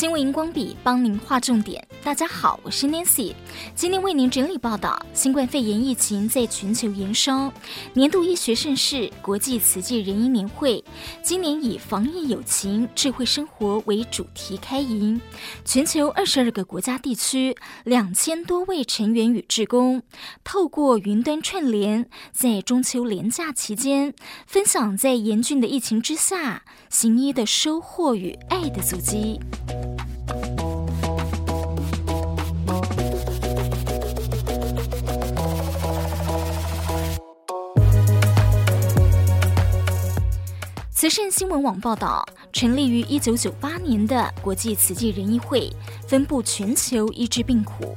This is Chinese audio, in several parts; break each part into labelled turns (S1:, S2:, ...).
S1: 新闻荧光笔帮您划重点。大家好，我是 Nancy，今天为您整理报道：新冠肺炎疫情在全球延烧，年度医学盛事国际慈济人医年会今年以“防疫有情，智慧生活”为主题开营。全球二十二个国家地区两千多位成员与志工，透过云端串联，在中秋连假期间，分享在严峻的疫情之下行医的收获与爱的足迹。慈善新闻网报道，成立于一九九八年的国际慈济仁医会，分布全球医治病苦。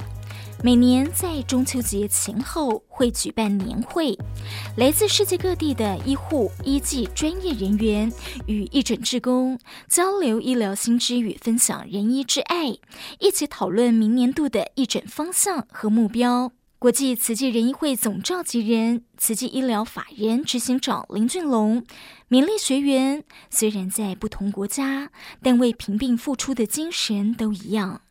S1: 每年在中秋节前后会举办年会，来自世界各地的医护、医技专业人员与义诊志工交流医疗新知与分享仁医之爱，一起讨论明年度的义诊方向和目标。国际慈济仁医会总召集人、慈济医疗法人执行长林俊龙勉励学员，虽然在不同国家，但为贫病付出的精神都一样。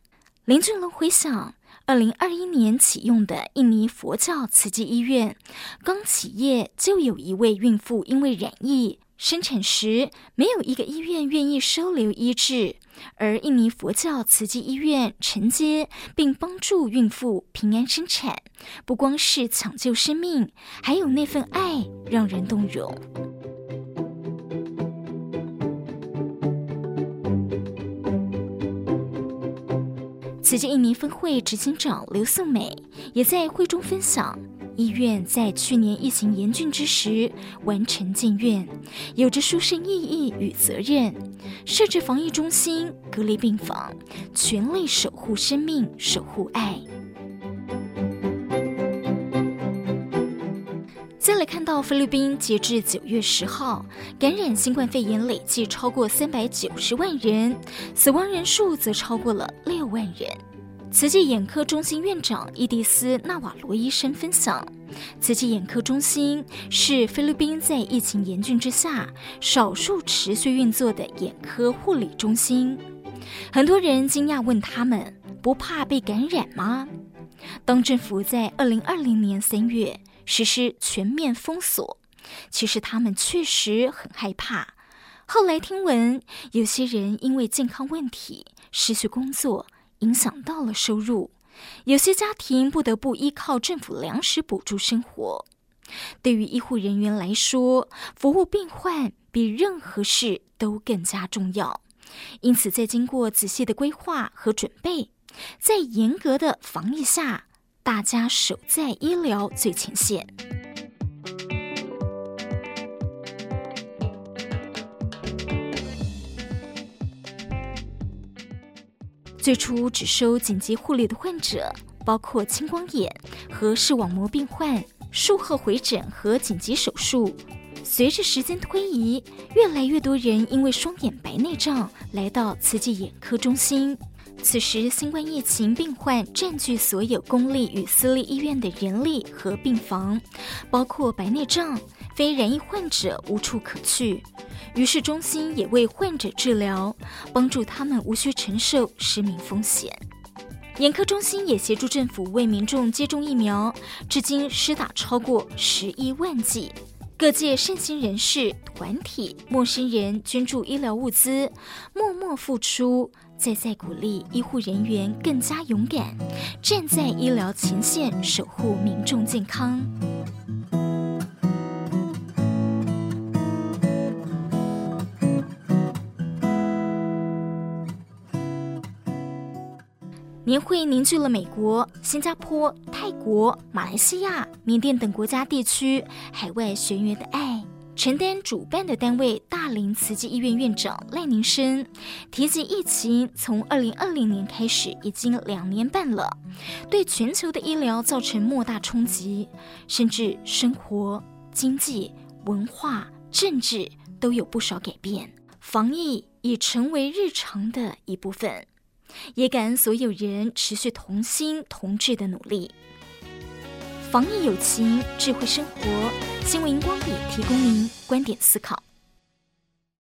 S1: 林俊龙回想，二零二一年启用的印尼佛教慈济医院，刚起业就有一位孕妇因为染疫。生产时，没有一个医院愿意收留医治，而印尼佛教慈济医院承接并帮助孕妇平安生产，不光是抢救生命，还有那份爱让人动容。慈济印尼分会执行长刘素美也在会中分享。医院在去年疫情严峻之时完成建院，有着殊胜意义与责任。设置防疫中心、隔离病房，全力守护生命，守护爱。再来看到菲律宾，截至九月十号，感染新冠肺炎累计超过三百九十万人，死亡人数则超过了六万人。慈济眼科中心院长伊迪丝·纳瓦罗医生分享，慈济眼科中心是菲律宾在疫情严峻之下少数持续运作的眼科护理中心。很多人惊讶问他们：“不怕被感染吗？”当政府在二零二零年三月实施全面封锁，其实他们确实很害怕。后来听闻，有些人因为健康问题失去工作。影响到了收入，有些家庭不得不依靠政府粮食补助生活。对于医护人员来说，服务病患比任何事都更加重要。因此，在经过仔细的规划和准备，在严格的防疫下，大家守在医疗最前线。最初只收紧急护理的患者，包括青光眼和视网膜病患，术后回诊和紧急手术。随着时间推移，越来越多人因为双眼白内障来到慈济眼科中心。此时，新冠疫情病患占据所有公立与私立医院的人力和病房，包括白内障。非染疫患者无处可去，于是中心也为患者治疗，帮助他们无需承受失明风险。眼科中心也协助政府为民众接种疫苗，至今施打超过十一万剂。各界善心人士、团体、陌生人捐助医疗物资，默默付出，再再鼓励医护人员更加勇敢，站在医疗前线，守护民众健康。年会凝聚了美国、新加坡、泰国、马来西亚、缅甸等国家地区海外学员的爱。承担主办的单位大林慈济医院院长赖宁生提及，疫情从二零二零年开始已经两年半了，对全球的医疗造成莫大冲击，甚至生活、经济、文化、政治都有不少改变。防疫已成为日常的一部分。也感恩所有人持续同心同志的努力。防疫有情，智慧生活。新闻荧光笔提供您观点思考。